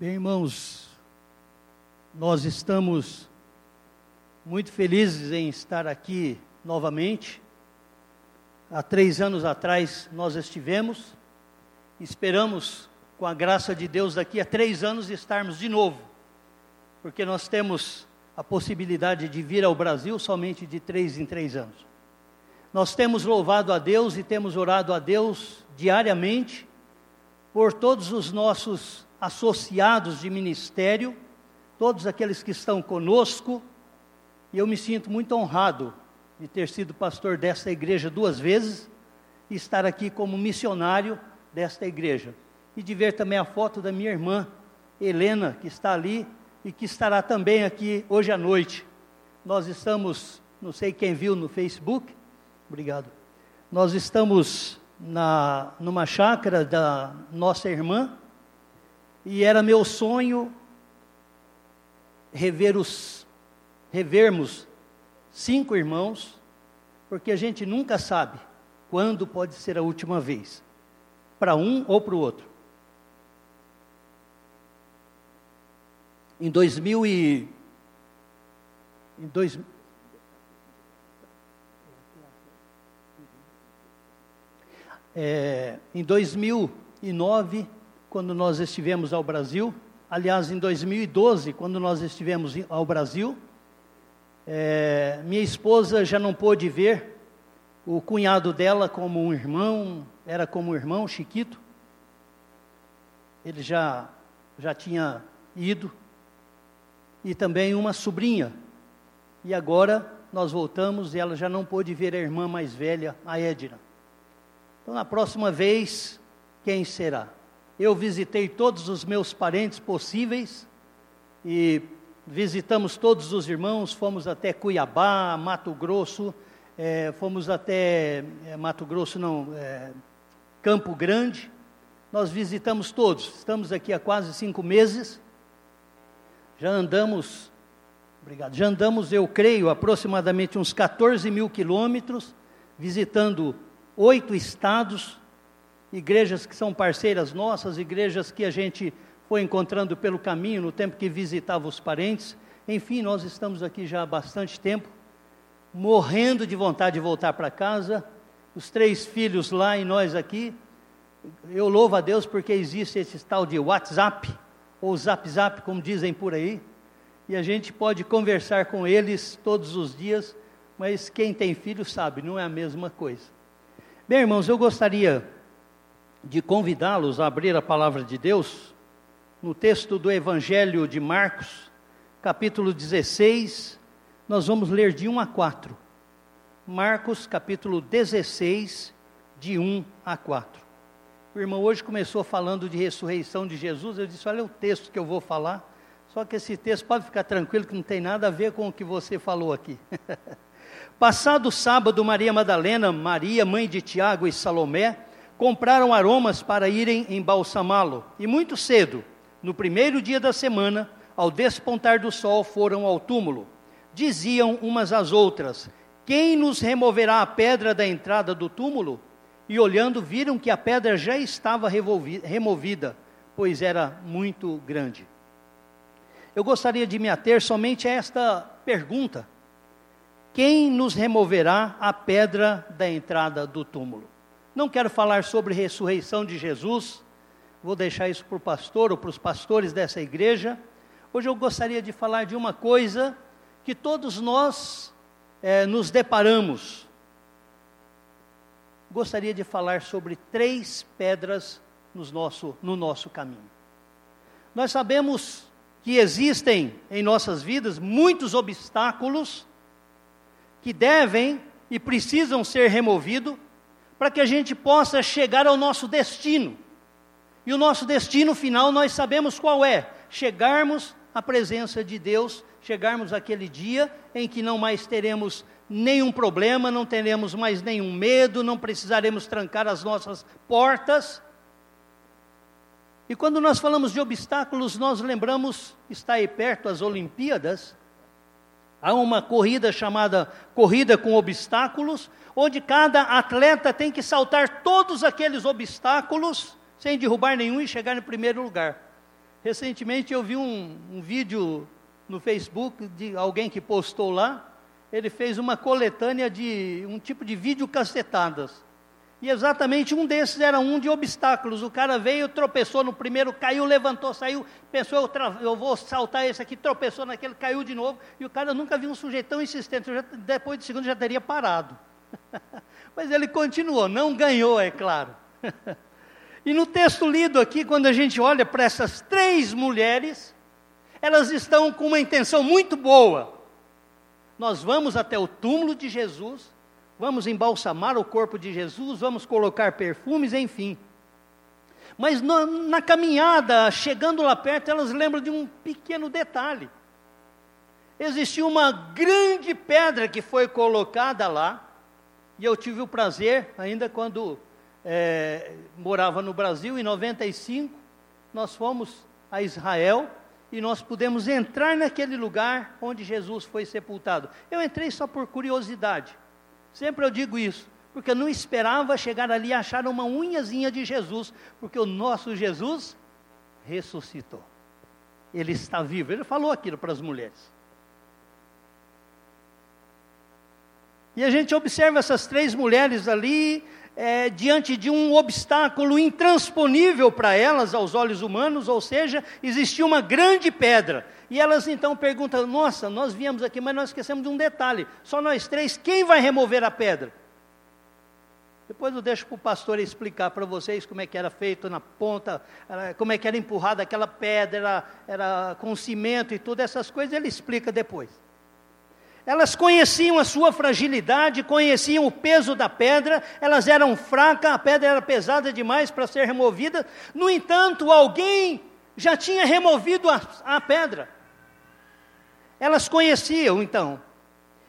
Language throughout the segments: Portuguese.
Bem, irmãos, nós estamos muito felizes em estar aqui novamente. Há três anos atrás nós estivemos, esperamos, com a graça de Deus, daqui a três anos estarmos de novo, porque nós temos a possibilidade de vir ao Brasil somente de três em três anos. Nós temos louvado a Deus e temos orado a Deus diariamente por todos os nossos associados de ministério, todos aqueles que estão conosco, e eu me sinto muito honrado de ter sido pastor desta igreja duas vezes e estar aqui como missionário desta igreja. E de ver também a foto da minha irmã, Helena, que está ali e que estará também aqui hoje à noite. Nós estamos, não sei quem viu no Facebook, obrigado. Nós estamos na, numa chácara da nossa irmã, e era meu sonho rever os, revermos cinco irmãos, porque a gente nunca sabe quando pode ser a última vez, para um ou para o outro. Em 2000 e em dois, é, em 2009 quando nós estivemos ao Brasil. Aliás, em 2012, quando nós estivemos ao Brasil, é, minha esposa já não pôde ver o cunhado dela como um irmão, era como um irmão, Chiquito. Ele já, já tinha ido. E também uma sobrinha. E agora nós voltamos e ela já não pôde ver a irmã mais velha, a Edna. Então, na próxima vez, quem será? Eu visitei todos os meus parentes possíveis e visitamos todos os irmãos, fomos até Cuiabá, Mato Grosso, é, fomos até é, Mato Grosso, não, é, Campo Grande, nós visitamos todos, estamos aqui há quase cinco meses, já andamos, obrigado, já andamos, eu creio, aproximadamente uns 14 mil quilômetros, visitando oito estados, igrejas que são parceiras nossas, igrejas que a gente foi encontrando pelo caminho no tempo que visitava os parentes. Enfim, nós estamos aqui já há bastante tempo, morrendo de vontade de voltar para casa, os três filhos lá e nós aqui. Eu louvo a Deus porque existe esse tal de WhatsApp, ou Zap Zap, como dizem por aí, e a gente pode conversar com eles todos os dias, mas quem tem filho sabe, não é a mesma coisa. Bem, irmãos, eu gostaria de convidá-los a abrir a palavra de Deus no texto do Evangelho de Marcos, capítulo 16, nós vamos ler de 1 a 4. Marcos, capítulo 16, de 1 a 4. O irmão hoje começou falando de ressurreição de Jesus, eu disse: Olha o texto que eu vou falar, só que esse texto pode ficar tranquilo que não tem nada a ver com o que você falou aqui. Passado sábado, Maria Madalena, Maria, mãe de Tiago e Salomé, compraram aromas para irem embalsamá-lo. E muito cedo, no primeiro dia da semana, ao despontar do sol, foram ao túmulo. Diziam umas às outras: Quem nos removerá a pedra da entrada do túmulo? E olhando, viram que a pedra já estava removida, pois era muito grande. Eu gostaria de me ater somente a esta pergunta: Quem nos removerá a pedra da entrada do túmulo? Não quero falar sobre ressurreição de Jesus, vou deixar isso para o pastor ou para os pastores dessa igreja. Hoje eu gostaria de falar de uma coisa que todos nós é, nos deparamos. Gostaria de falar sobre três pedras no nosso, no nosso caminho. Nós sabemos que existem em nossas vidas muitos obstáculos que devem e precisam ser removidos para que a gente possa chegar ao nosso destino. E o nosso destino final nós sabemos qual é: chegarmos à presença de Deus, chegarmos aquele dia em que não mais teremos nenhum problema, não teremos mais nenhum medo, não precisaremos trancar as nossas portas. E quando nós falamos de obstáculos, nós lembramos, está aí perto as Olimpíadas, há uma corrida chamada Corrida com Obstáculos, onde cada atleta tem que saltar todos aqueles obstáculos sem derrubar nenhum e chegar no primeiro lugar. Recentemente eu vi um, um vídeo no Facebook de alguém que postou lá. Ele fez uma coletânea de um tipo de vídeo cacetadas. E exatamente um desses era um de obstáculos. O cara veio, tropeçou no primeiro, caiu, levantou, saiu, pensou, eu, eu vou saltar esse aqui, tropeçou naquele, caiu de novo. E o cara nunca viu um sujeito tão insistente. Já, depois de segundo já teria parado. Mas ele continuou, não ganhou, é claro. e no texto lido aqui, quando a gente olha para essas três mulheres, elas estão com uma intenção muito boa. Nós vamos até o túmulo de Jesus, vamos embalsamar o corpo de Jesus, vamos colocar perfumes, enfim. Mas na, na, caminhada, chegando lá perto, elas lembram de um pequeno detalhe. Existia uma grande pedra que foi colocada lá, e eu tive o prazer, ainda quando é, morava no Brasil, em 95, nós fomos a Israel e nós pudemos entrar naquele lugar onde Jesus foi sepultado. Eu entrei só por curiosidade. Sempre eu digo isso, porque eu não esperava chegar ali e achar uma unhazinha de Jesus, porque o nosso Jesus ressuscitou. Ele está vivo. Ele falou aquilo para as mulheres. E a gente observa essas três mulheres ali, é, diante de um obstáculo intransponível para elas, aos olhos humanos, ou seja, existia uma grande pedra. E elas então perguntam: Nossa, nós viemos aqui, mas nós esquecemos de um detalhe: só nós três, quem vai remover a pedra? Depois eu deixo para o pastor explicar para vocês como é que era feito na ponta, como é que era empurrada aquela pedra, era, era com cimento e tudo, essas coisas, ele explica depois. Elas conheciam a sua fragilidade, conheciam o peso da pedra, elas eram fracas, a pedra era pesada demais para ser removida. No entanto, alguém já tinha removido a, a pedra. Elas conheciam então.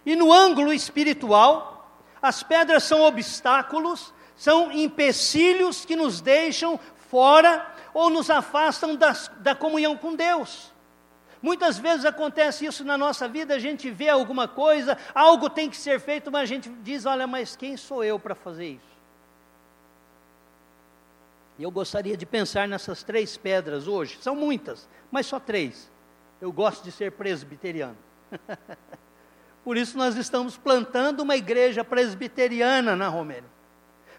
E no ângulo espiritual, as pedras são obstáculos, são empecilhos que nos deixam fora ou nos afastam das, da comunhão com Deus. Muitas vezes acontece isso na nossa vida, a gente vê alguma coisa, algo tem que ser feito, mas a gente diz: olha, mas quem sou eu para fazer isso? E eu gostaria de pensar nessas três pedras hoje, são muitas, mas só três. Eu gosto de ser presbiteriano. Por isso nós estamos plantando uma igreja presbiteriana na Romênia.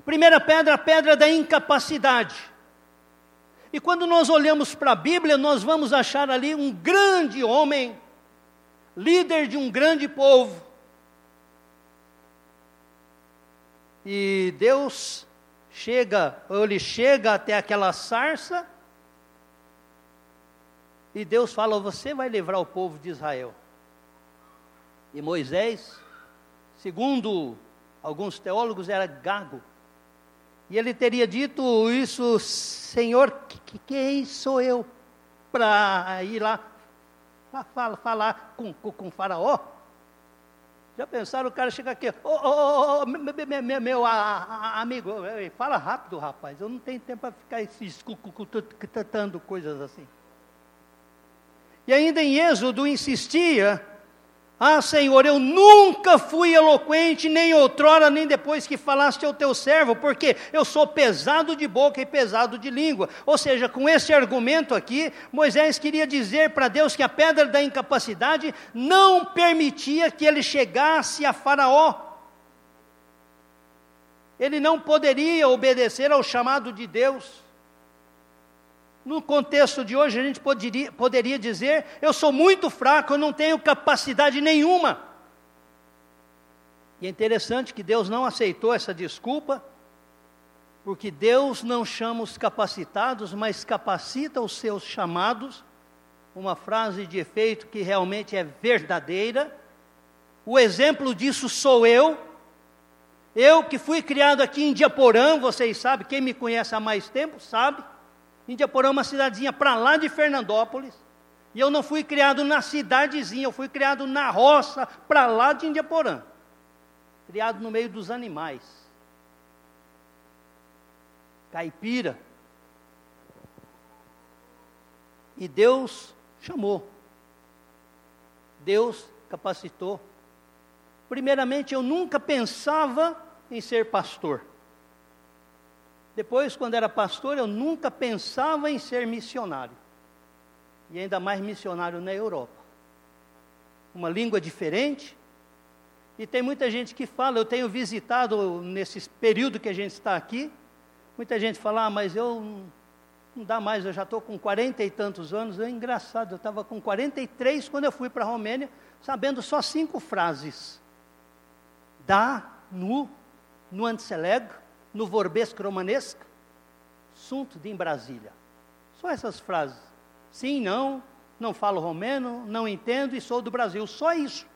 Primeira pedra, a pedra da incapacidade. E quando nós olhamos para a Bíblia, nós vamos achar ali um grande homem, líder de um grande povo. E Deus chega, ou ele chega até aquela sarça, e Deus fala: Você vai livrar o povo de Israel. E Moisés, segundo alguns teólogos, era gago. E ele teria dito isso, Senhor, quem sou eu para ir lá falar, falar com, com, com Faraó? Já pensaram, o cara chega aqui, ô, meu, amigo, fala rápido, rapaz, eu não tenho tempo para ficar escutando coisas assim. E ainda em Êxodo insistia, ah, Senhor, eu nunca fui eloquente, nem outrora, nem depois que falaste ao teu servo, porque eu sou pesado de boca e pesado de língua. Ou seja, com esse argumento aqui, Moisés queria dizer para Deus que a pedra da incapacidade não permitia que ele chegasse a Faraó. Ele não poderia obedecer ao chamado de Deus. No contexto de hoje, a gente poderia, poderia dizer: eu sou muito fraco, eu não tenho capacidade nenhuma. E é interessante que Deus não aceitou essa desculpa, porque Deus não chama os capacitados, mas capacita os seus chamados. Uma frase de efeito que realmente é verdadeira. O exemplo disso sou eu. Eu que fui criado aqui em Diaporã, vocês sabem, quem me conhece há mais tempo sabe. Indiaporã é uma cidadezinha para lá de Fernandópolis. E eu não fui criado na cidadezinha, eu fui criado na roça, para lá de Indiaporã. Criado no meio dos animais. Caipira. E Deus chamou. Deus capacitou. Primeiramente, eu nunca pensava em ser pastor. Depois, quando era pastor, eu nunca pensava em ser missionário. e ainda mais missionário na Europa. Uma língua diferente. E tem muita gente que fala, eu tenho visitado nesse período que a gente está aqui, muita gente fala, ah, mas eu não dá mais, eu já estou com quarenta e tantos anos. É engraçado, eu estava com 43 quando eu fui para a Romênia, sabendo só cinco frases. Da, nu, no anteseleg, no vorbesc romanesco, sunt de em Brasília. Só essas frases. Sim, não, não falo romeno, não entendo e sou do Brasil. Só isso.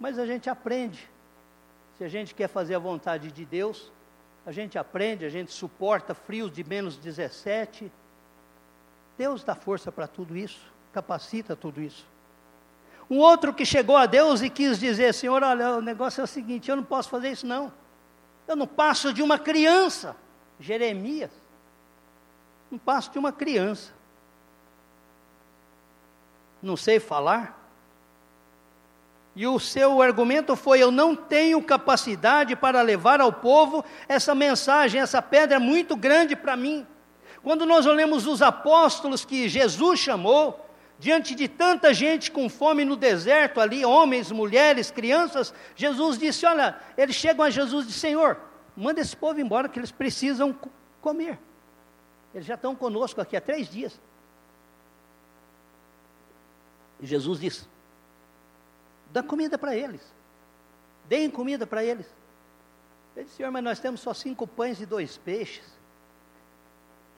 Mas a gente aprende. Se a gente quer fazer a vontade de Deus, a gente aprende, a gente suporta frios de menos 17. Deus dá força para tudo isso, capacita tudo isso. Um outro que chegou a Deus e quis dizer: Senhor, olha, o negócio é o seguinte, eu não posso fazer isso não. Eu não passo de uma criança. Jeremias. Não passo de uma criança. Não sei falar. E o seu argumento foi: eu não tenho capacidade para levar ao povo essa mensagem, essa pedra é muito grande para mim. Quando nós olhamos os apóstolos que Jesus chamou, diante de tanta gente com fome no deserto ali, homens, mulheres, crianças, Jesus disse: Olha, eles chegam a Jesus e dizem: Senhor, manda esse povo embora que eles precisam comer. Eles já estão conosco aqui há três dias. E Jesus disse: dá comida para eles, deem comida para eles. Ele disse: Senhor, mas nós temos só cinco pães e dois peixes.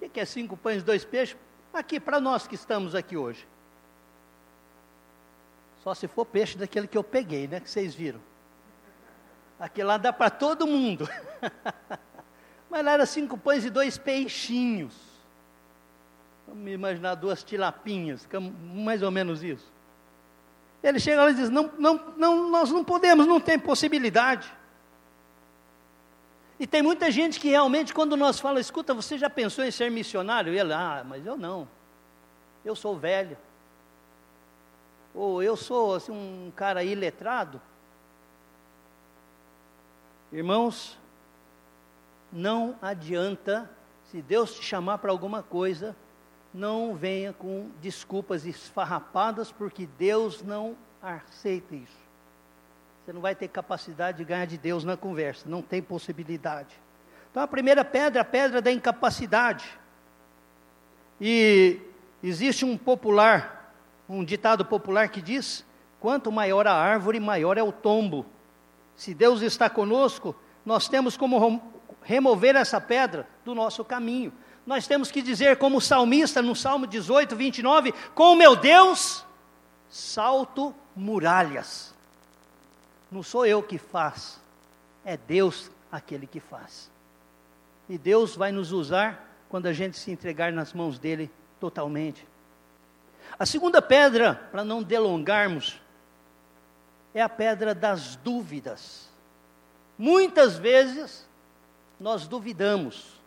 O que é cinco pães e dois peixes? Aqui, para nós que estamos aqui hoje. Só se for peixe daquele que eu peguei, né? Que vocês viram. Aquele lá dá para todo mundo. Mas lá era cinco pães e dois peixinhos. Vamos imaginar duas tilapinhas, mais ou menos isso. Ele chega lá e diz: não, não, não, nós não podemos, não tem possibilidade. E tem muita gente que realmente, quando nós falamos, escuta, você já pensou em ser missionário? E ele, ah, mas eu não. Eu sou velho ou eu sou assim, um cara iletrado. Irmãos, não adianta, se Deus te chamar para alguma coisa, não venha com desculpas esfarrapadas, porque Deus não aceita isso. Você não vai ter capacidade de ganhar de Deus na conversa, não tem possibilidade. Então a primeira pedra a pedra da incapacidade. E existe um popular um ditado popular que diz: quanto maior a árvore, maior é o tombo. Se Deus está conosco, nós temos como remover essa pedra do nosso caminho. Nós temos que dizer, como o salmista no Salmo 18, 29, com meu Deus, salto muralhas. Não sou eu que faz, é Deus aquele que faz. E Deus vai nos usar quando a gente se entregar nas mãos dele totalmente. A segunda pedra, para não delongarmos, é a pedra das dúvidas. Muitas vezes nós duvidamos.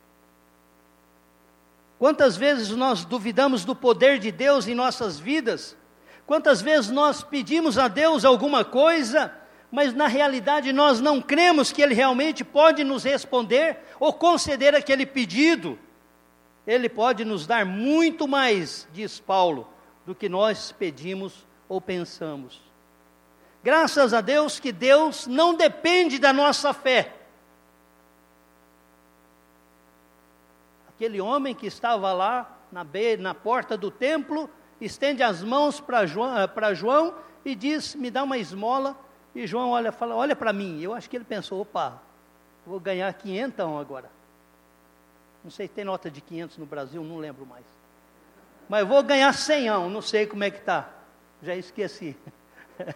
Quantas vezes nós duvidamos do poder de Deus em nossas vidas? Quantas vezes nós pedimos a Deus alguma coisa, mas na realidade nós não cremos que Ele realmente pode nos responder ou conceder aquele pedido? Ele pode nos dar muito mais, diz Paulo, do que nós pedimos ou pensamos. Graças a Deus que Deus não depende da nossa fé. Aquele homem que estava lá na, beira, na porta do templo, estende as mãos para João, eh, João e diz: Me dá uma esmola. E João olha, fala: Olha para mim. Eu acho que ele pensou: opa, vou ganhar quinhentão agora. Não sei, tem nota de 500 no Brasil, não lembro mais mas eu vou ganhar senhão, não sei como é que está, já esqueci.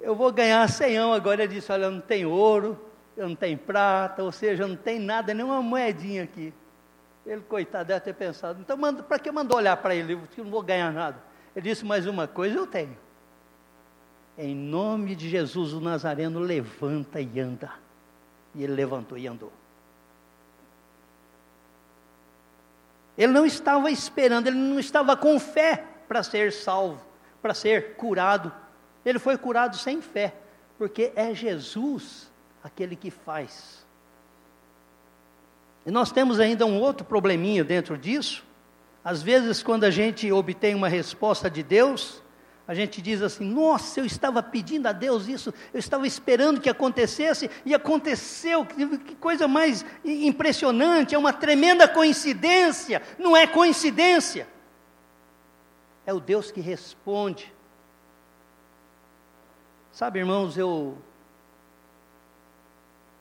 eu vou ganhar senhão, agora ele disse, olha, eu não tenho ouro, eu não tenho prata, ou seja, eu não tenho nada, nenhuma moedinha aqui. Ele, coitado, deve ter pensado, então para que mandou olhar para ele, eu não vou ganhar nada. Ele disse, mais uma coisa eu tenho. Em nome de Jesus, o Nazareno levanta e anda. E ele levantou e andou. Ele não estava esperando, ele não estava com fé para ser salvo, para ser curado. Ele foi curado sem fé, porque é Jesus aquele que faz. E nós temos ainda um outro probleminha dentro disso. Às vezes, quando a gente obtém uma resposta de Deus, a gente diz assim: Nossa, eu estava pedindo a Deus isso, eu estava esperando que acontecesse e aconteceu. Que coisa mais impressionante, é uma tremenda coincidência. Não é coincidência, é o Deus que responde. Sabe, irmãos, eu.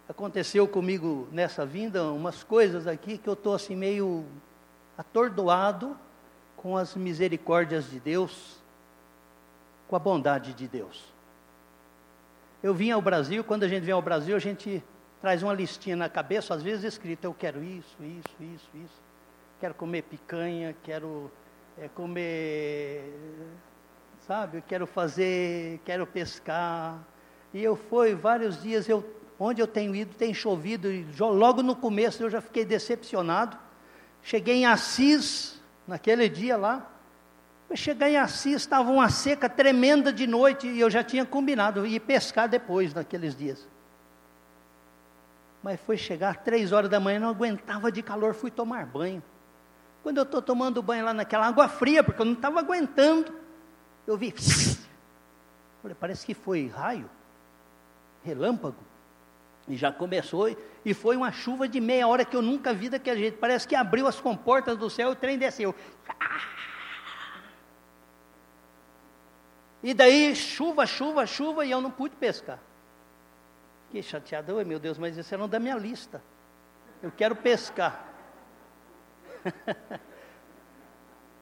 Aconteceu comigo nessa vinda umas coisas aqui que eu estou assim meio atordoado com as misericórdias de Deus com a bondade de Deus. Eu vim ao Brasil, quando a gente vem ao Brasil, a gente traz uma listinha na cabeça, às vezes escrita, eu quero isso, isso, isso, isso. Quero comer picanha, quero é, comer, sabe, quero fazer, quero pescar. E eu fui vários dias, eu, onde eu tenho ido, tem chovido, e logo no começo eu já fiquei decepcionado. Cheguei em Assis, naquele dia lá, eu chegar em Assis, estava uma seca tremenda de noite e eu já tinha combinado ir pescar depois, naqueles dias. Mas foi chegar três horas da manhã, não aguentava de calor, fui tomar banho. Quando eu estou tomando banho lá naquela água fria, porque eu não estava aguentando, eu vi. Falei, parece que foi raio, relâmpago. E já começou, e foi uma chuva de meia hora que eu nunca vi daquele jeito. Parece que abriu as comportas do céu e o trem desceu. Ah! E daí, chuva, chuva, chuva, e eu não pude pescar. Fiquei chateado, Oi, meu Deus, mas isso era da minha lista. Eu quero pescar.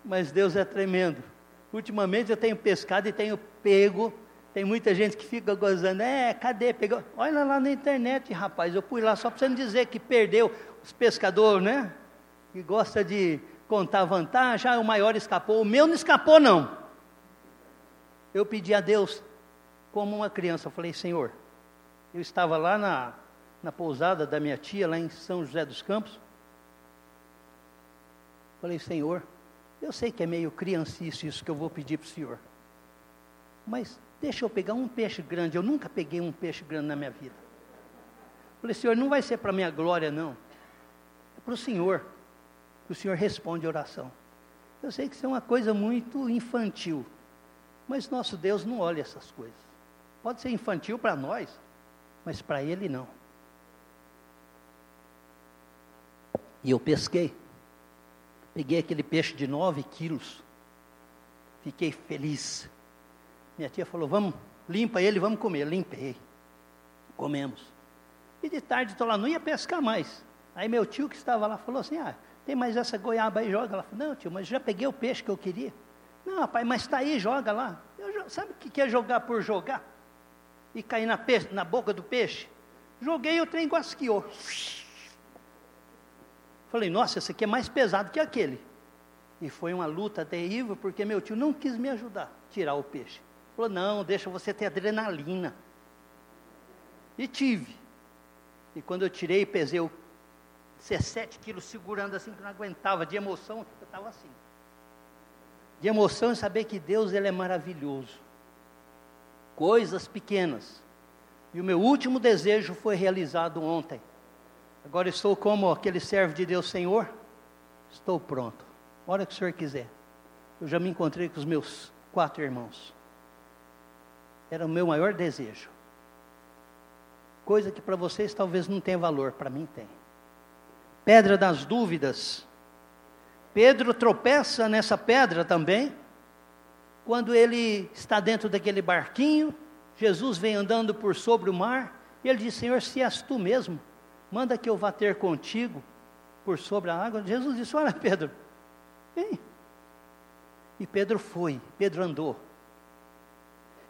mas Deus é tremendo. Ultimamente eu tenho pescado e tenho pego. Tem muita gente que fica gozando, é, cadê? Pegou? Olha lá na internet, rapaz. Eu fui lá só para você não dizer que perdeu os pescadores, né? Que gosta de contar vantagem, ah, o maior escapou. O meu não escapou, não eu pedi a Deus, como uma criança, eu falei, Senhor, eu estava lá na, na pousada da minha tia, lá em São José dos Campos. Falei, Senhor, eu sei que é meio criancice isso que eu vou pedir para o Senhor. Mas deixa eu pegar um peixe grande. Eu nunca peguei um peixe grande na minha vida. Falei, Senhor, não vai ser para minha glória, não. É para o Senhor. Que o Senhor responde a oração. Eu sei que isso é uma coisa muito infantil. Mas nosso Deus não olha essas coisas. Pode ser infantil para nós, mas para Ele não. E eu pesquei. Peguei aquele peixe de nove quilos. Fiquei feliz. Minha tia falou: Vamos, limpa ele, vamos comer. Limpei. Comemos. E de tarde estou lá, não ia pescar mais. Aí meu tio que estava lá falou assim: Ah, tem mais essa goiaba aí, joga. Ela falou: Não, tio, mas já peguei o peixe que eu queria. Não, rapaz, mas está aí, joga lá. Eu, sabe o que é jogar por jogar? E cair na, peixe, na boca do peixe? Joguei e o trem guasqueou. Falei, nossa, esse aqui é mais pesado que aquele. E foi uma luta terrível, porque meu tio não quis me ajudar a tirar o peixe. Falou, não, deixa você ter adrenalina. E tive. E quando eu tirei, pesei 17 quilos segurando assim, que não aguentava, de emoção, eu estava assim de emoção em saber que Deus ele é maravilhoso. Coisas pequenas. E o meu último desejo foi realizado ontem. Agora estou como aquele servo de Deus, Senhor, estou pronto. Hora que o Senhor quiser. Eu já me encontrei com os meus quatro irmãos. Era o meu maior desejo. Coisa que para vocês talvez não tenha valor, para mim tem. Pedra das dúvidas Pedro tropeça nessa pedra também, quando ele está dentro daquele barquinho, Jesus vem andando por sobre o mar, e ele diz: Senhor, se és tu mesmo, manda que eu vá ter contigo por sobre a água. Jesus disse: Olha, Pedro, vem. E Pedro foi, Pedro andou.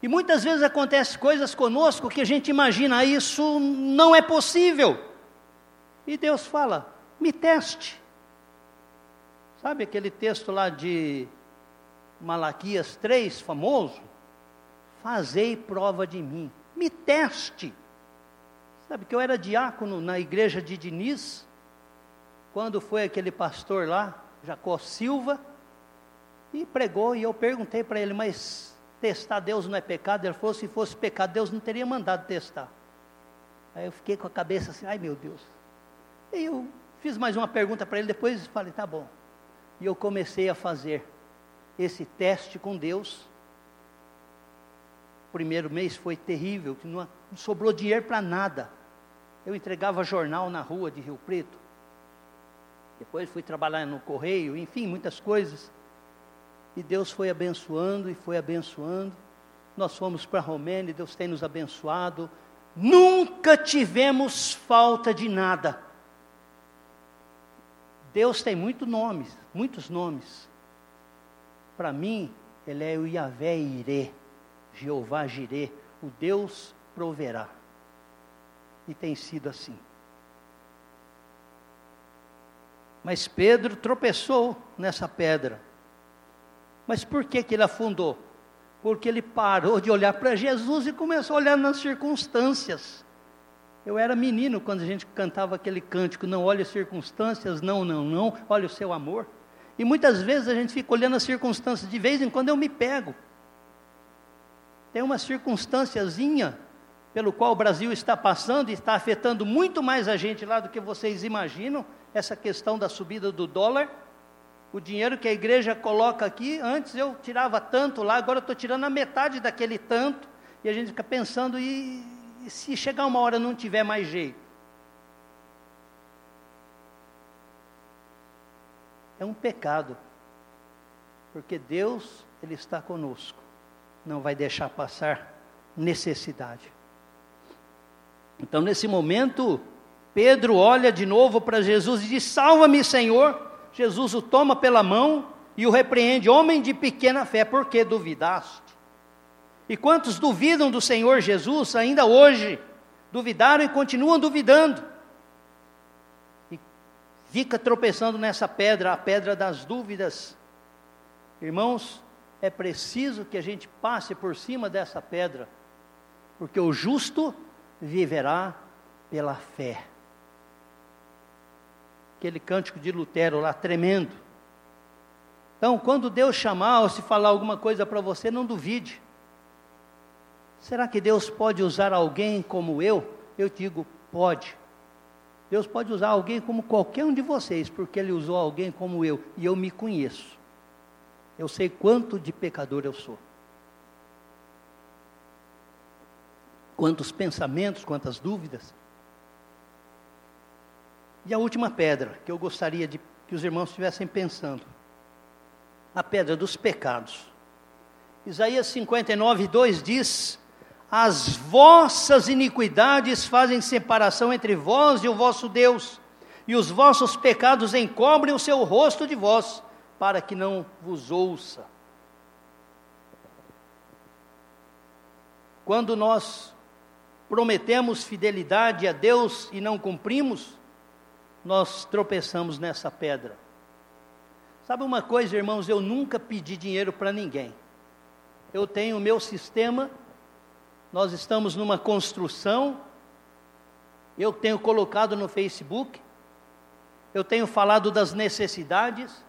E muitas vezes acontecem coisas conosco que a gente imagina, isso não é possível. E Deus fala: me teste. Sabe aquele texto lá de Malaquias 3, famoso? Fazei prova de mim, me teste. Sabe que eu era diácono na igreja de Diniz, quando foi aquele pastor lá, Jacó Silva, e pregou, e eu perguntei para ele, mas testar Deus não é pecado? Ele falou, se fosse pecado, Deus não teria mandado testar. Aí eu fiquei com a cabeça assim, ai meu Deus. E eu fiz mais uma pergunta para ele, depois falei, tá bom. E eu comecei a fazer esse teste com Deus. O primeiro mês foi terrível, que não sobrou dinheiro para nada. Eu entregava jornal na rua de Rio Preto. Depois fui trabalhar no correio, enfim, muitas coisas. E Deus foi abençoando e foi abençoando. Nós fomos para Romênia, Deus tem nos abençoado. Nunca tivemos falta de nada. Deus tem muitos nomes, muitos nomes. Para mim, Ele é o Yahvé Irê, Jeová Jirê, o Deus proverá. E tem sido assim. Mas Pedro tropeçou nessa pedra. Mas por que, que ele afundou? Porque ele parou de olhar para Jesus e começou a olhar nas circunstâncias. Eu era menino quando a gente cantava aquele cântico, não olhe as circunstâncias, não, não, não, olha o seu amor. E muitas vezes a gente fica olhando as circunstâncias, de vez em quando eu me pego. Tem uma circunstânciazinha pelo qual o Brasil está passando e está afetando muito mais a gente lá do que vocês imaginam, essa questão da subida do dólar. O dinheiro que a igreja coloca aqui, antes eu tirava tanto lá, agora estou tirando a metade daquele tanto, e a gente fica pensando, e e se chegar uma hora não tiver mais jeito? É um pecado. Porque Deus, Ele está conosco. Não vai deixar passar necessidade. Então, nesse momento, Pedro olha de novo para Jesus e diz: Salva-me, Senhor. Jesus o toma pela mão e o repreende: Homem de pequena fé, por que duvidaste? E quantos duvidam do Senhor Jesus ainda hoje? Duvidaram e continuam duvidando. E fica tropeçando nessa pedra, a pedra das dúvidas. Irmãos, é preciso que a gente passe por cima dessa pedra, porque o justo viverá pela fé. Aquele cântico de Lutero lá, tremendo. Então, quando Deus chamar ou se falar alguma coisa para você, não duvide. Será que Deus pode usar alguém como eu? Eu digo, pode. Deus pode usar alguém como qualquer um de vocês, porque Ele usou alguém como eu, e eu me conheço. Eu sei quanto de pecador eu sou. Quantos pensamentos, quantas dúvidas. E a última pedra que eu gostaria de que os irmãos estivessem pensando: a pedra dos pecados. Isaías 59, 2 diz: as vossas iniquidades fazem separação entre vós e o vosso Deus, e os vossos pecados encobrem o seu rosto de vós, para que não vos ouça. Quando nós prometemos fidelidade a Deus e não cumprimos, nós tropeçamos nessa pedra. Sabe uma coisa, irmãos? Eu nunca pedi dinheiro para ninguém. Eu tenho o meu sistema nós estamos numa construção. Eu tenho colocado no Facebook, eu tenho falado das necessidades.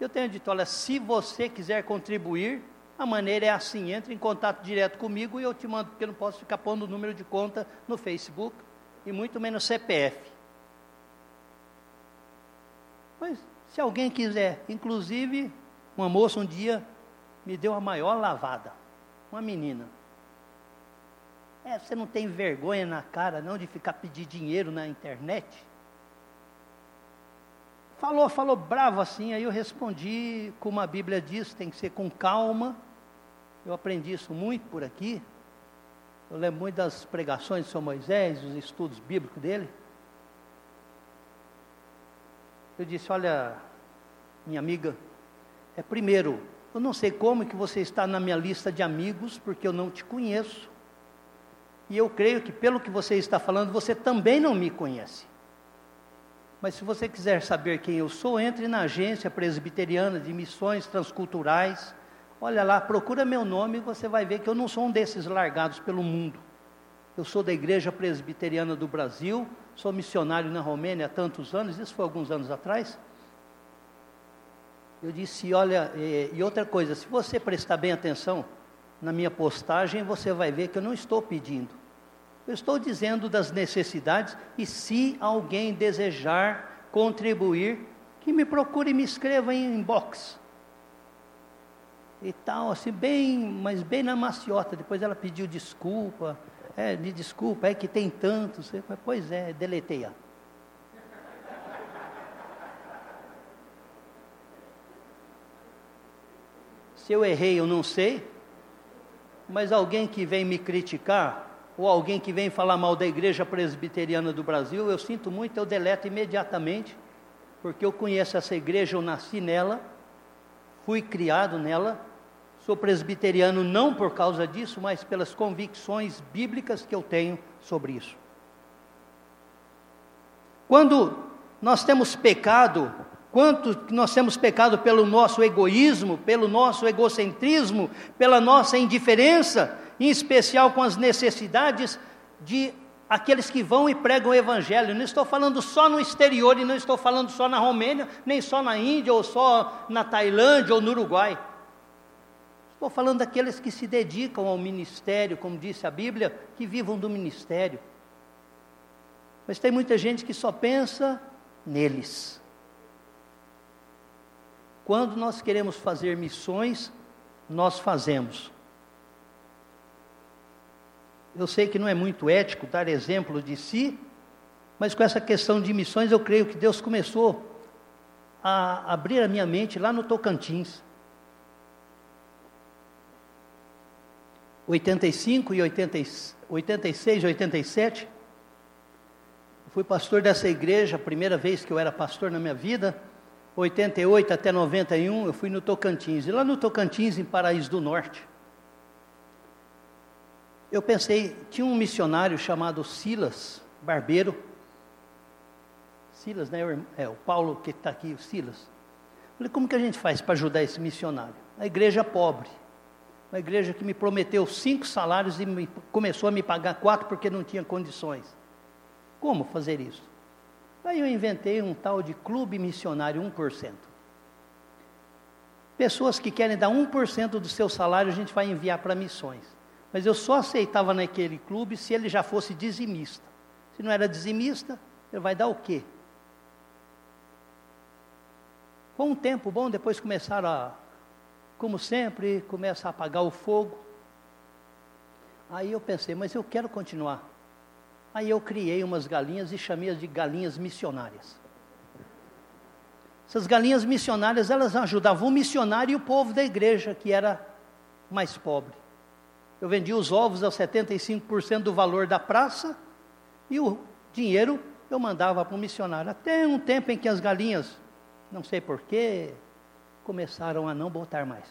Eu tenho dito: olha, se você quiser contribuir, a maneira é assim: entre em contato direto comigo e eu te mando, porque eu não posso ficar pondo o número de conta no Facebook e muito menos CPF. Mas se alguém quiser, inclusive, uma moça um dia me deu a maior lavada, uma menina. É, você não tem vergonha na cara não de ficar pedir dinheiro na internet? Falou, falou bravo assim, aí eu respondi, como a Bíblia diz, tem que ser com calma. Eu aprendi isso muito por aqui. Eu lembro muito das pregações de São Moisés, os estudos bíblicos dele. Eu disse, olha, minha amiga, é primeiro, eu não sei como que você está na minha lista de amigos, porque eu não te conheço. E eu creio que, pelo que você está falando, você também não me conhece. Mas se você quiser saber quem eu sou, entre na agência presbiteriana de missões transculturais. Olha lá, procura meu nome e você vai ver que eu não sou um desses largados pelo mundo. Eu sou da Igreja Presbiteriana do Brasil, sou missionário na Romênia há tantos anos, isso foi alguns anos atrás. Eu disse: olha, e, e outra coisa, se você prestar bem atenção na minha postagem, você vai ver que eu não estou pedindo. Eu estou dizendo das necessidades e se alguém desejar contribuir, que me procure e me escreva em inbox. E tal, assim, bem, mas bem na maciota. Depois ela pediu desculpa. É, me desculpa, é que tem tantos. Pois é, deletei. Se eu errei, eu não sei. Mas alguém que vem me criticar, ou alguém que vem falar mal da igreja presbiteriana do Brasil, eu sinto muito, eu deleto imediatamente, porque eu conheço essa igreja, eu nasci nela, fui criado nela, sou presbiteriano não por causa disso, mas pelas convicções bíblicas que eu tenho sobre isso. Quando nós temos pecado, quanto nós temos pecado pelo nosso egoísmo, pelo nosso egocentrismo, pela nossa indiferença, em especial com as necessidades de aqueles que vão e pregam o Evangelho. Não estou falando só no exterior e não estou falando só na Romênia, nem só na Índia, ou só na Tailândia ou no Uruguai. Estou falando daqueles que se dedicam ao ministério, como disse a Bíblia, que vivam do ministério. Mas tem muita gente que só pensa neles. Quando nós queremos fazer missões, nós fazemos. Eu sei que não é muito ético dar exemplo de si, mas com essa questão de missões eu creio que Deus começou a abrir a minha mente lá no Tocantins. 85 e 80, 86, 87. fui pastor dessa igreja, primeira vez que eu era pastor na minha vida. 88 até 91, eu fui no Tocantins. E lá no Tocantins, em Paraíso do Norte, eu pensei, tinha um missionário chamado Silas Barbeiro. Silas, né? É o Paulo que está aqui, o Silas. Falei, como que a gente faz para ajudar esse missionário? A igreja pobre. Uma igreja que me prometeu cinco salários e me, começou a me pagar quatro porque não tinha condições. Como fazer isso? Aí eu inventei um tal de clube missionário 1%. Pessoas que querem dar 1% do seu salário, a gente vai enviar para missões. Mas eu só aceitava naquele clube se ele já fosse dizimista. Se não era dizimista, ele vai dar o quê? Com um tempo bom, depois começaram a, como sempre, começa a apagar o fogo. Aí eu pensei, mas eu quero continuar. Aí eu criei umas galinhas e chamei-as de galinhas missionárias. Essas galinhas missionárias, elas ajudavam o missionário e o povo da igreja, que era mais pobre. Eu vendia os ovos a 75% do valor da praça e o dinheiro eu mandava para o missionário. Até um tempo em que as galinhas, não sei porquê, começaram a não botar mais.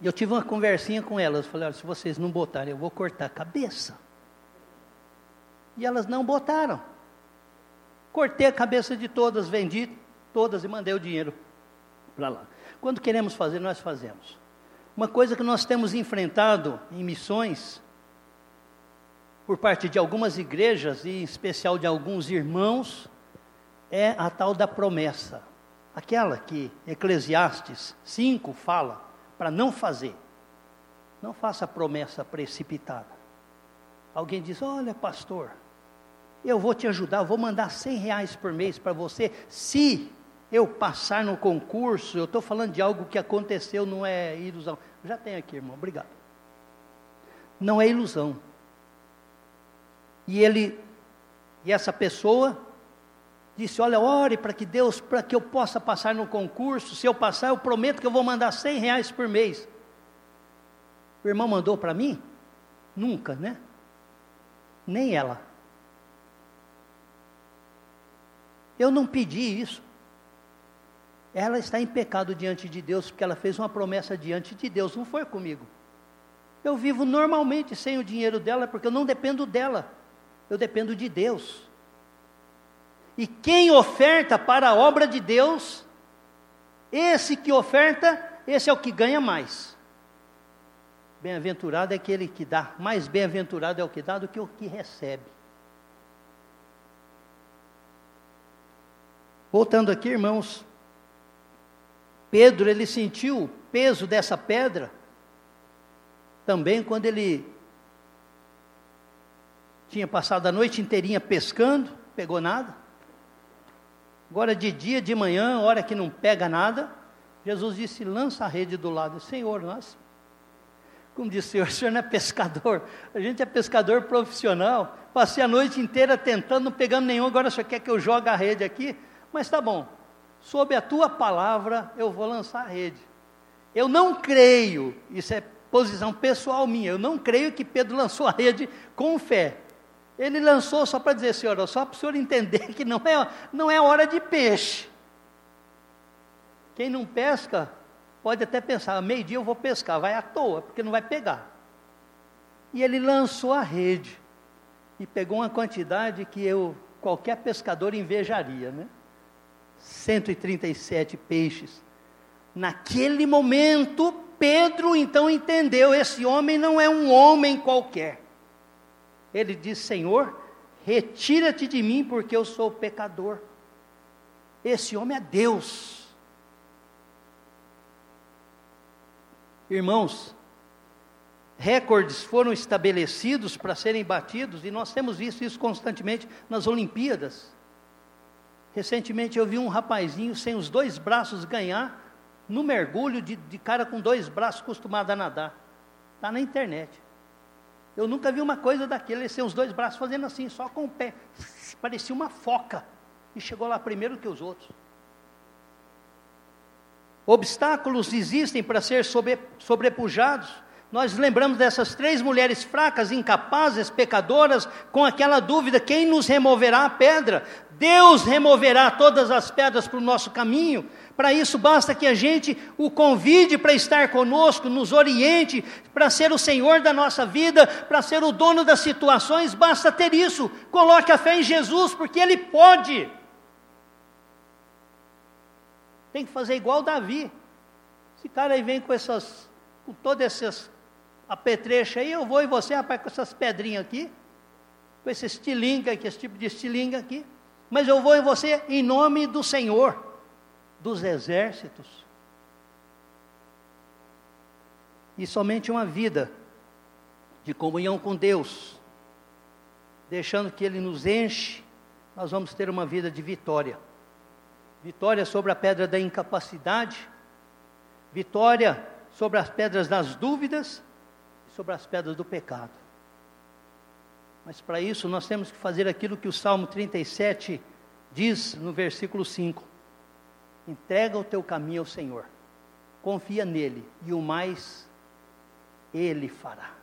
E eu tive uma conversinha com elas. Falei: se vocês não botarem, eu vou cortar a cabeça. E elas não botaram. Cortei a cabeça de todas, vendi todas e mandei o dinheiro para lá. Quando queremos fazer, nós fazemos. Uma coisa que nós temos enfrentado em missões, por parte de algumas igrejas, e em especial de alguns irmãos, é a tal da promessa. Aquela que Eclesiastes 5 fala para não fazer. Não faça promessa precipitada. Alguém diz: Olha, pastor, eu vou te ajudar, vou mandar 100 reais por mês para você, se eu passar no concurso, eu estou falando de algo que aconteceu, não é ilusão. Já tem aqui, irmão, obrigado. Não é ilusão. E ele, e essa pessoa, disse: Olha, ore para que Deus, para que eu possa passar no concurso. Se eu passar, eu prometo que eu vou mandar 100 reais por mês. O irmão mandou para mim? Nunca, né? Nem ela. Eu não pedi isso ela está em pecado diante de Deus, porque ela fez uma promessa diante de Deus, não foi comigo. Eu vivo normalmente sem o dinheiro dela, porque eu não dependo dela, eu dependo de Deus. E quem oferta para a obra de Deus, esse que oferta, esse é o que ganha mais. Bem-aventurado é aquele que dá, mais bem-aventurado é o que dá do que o que recebe. Voltando aqui, irmãos, Pedro, ele sentiu o peso dessa pedra também quando ele tinha passado a noite inteirinha pescando, pegou nada. Agora, de dia, de manhã, hora que não pega nada, Jesus disse: lança a rede do lado. Senhor, nós, como disse o Senhor, o Senhor não é pescador, a gente é pescador profissional. Passei a noite inteira tentando, não pegando nenhum, agora só quer que eu jogue a rede aqui. Mas tá bom, sob a tua palavra eu vou lançar a rede. Eu não creio, isso é posição pessoal minha, eu não creio que Pedro lançou a rede com fé. Ele lançou só para dizer, Senhor, só para o senhor entender que não é, não é hora de peixe. Quem não pesca, pode até pensar, meio-dia eu vou pescar, vai à toa, porque não vai pegar. E ele lançou a rede e pegou uma quantidade que eu, qualquer pescador invejaria, né? 137 peixes. Naquele momento, Pedro então entendeu: esse homem não é um homem qualquer. Ele diz: Senhor, retira-te de mim, porque eu sou pecador. Esse homem é Deus. Irmãos, recordes foram estabelecidos para serem batidos, e nós temos visto isso constantemente nas Olimpíadas. Recentemente eu vi um rapazinho sem os dois braços ganhar no mergulho de, de cara com dois braços acostumado a nadar. Está na internet. Eu nunca vi uma coisa daquele, ele sem os dois braços fazendo assim, só com o pé. Parecia uma foca. E chegou lá primeiro que os outros. Obstáculos existem para ser sobre, sobrepujados. Nós lembramos dessas três mulheres fracas, incapazes, pecadoras, com aquela dúvida: quem nos removerá a pedra? Deus removerá todas as pedras para o nosso caminho. Para isso, basta que a gente o convide para estar conosco, nos oriente, para ser o Senhor da nossa vida, para ser o dono das situações. Basta ter isso. Coloque a fé em Jesus, porque Ele pode. Tem que fazer igual Davi. Esse cara aí vem com essas, com todas essas apetrechas aí, eu vou e você, rapaz, com essas pedrinhas aqui, com esse estilinga aqui, esse tipo de estilinga aqui. Mas eu vou em você em nome do Senhor, dos exércitos. E somente uma vida de comunhão com Deus, deixando que Ele nos enche, nós vamos ter uma vida de vitória vitória sobre a pedra da incapacidade, vitória sobre as pedras das dúvidas sobre as pedras do pecado. Mas para isso nós temos que fazer aquilo que o Salmo 37 diz no versículo 5: entrega o teu caminho ao Senhor, confia nele, e o mais ele fará.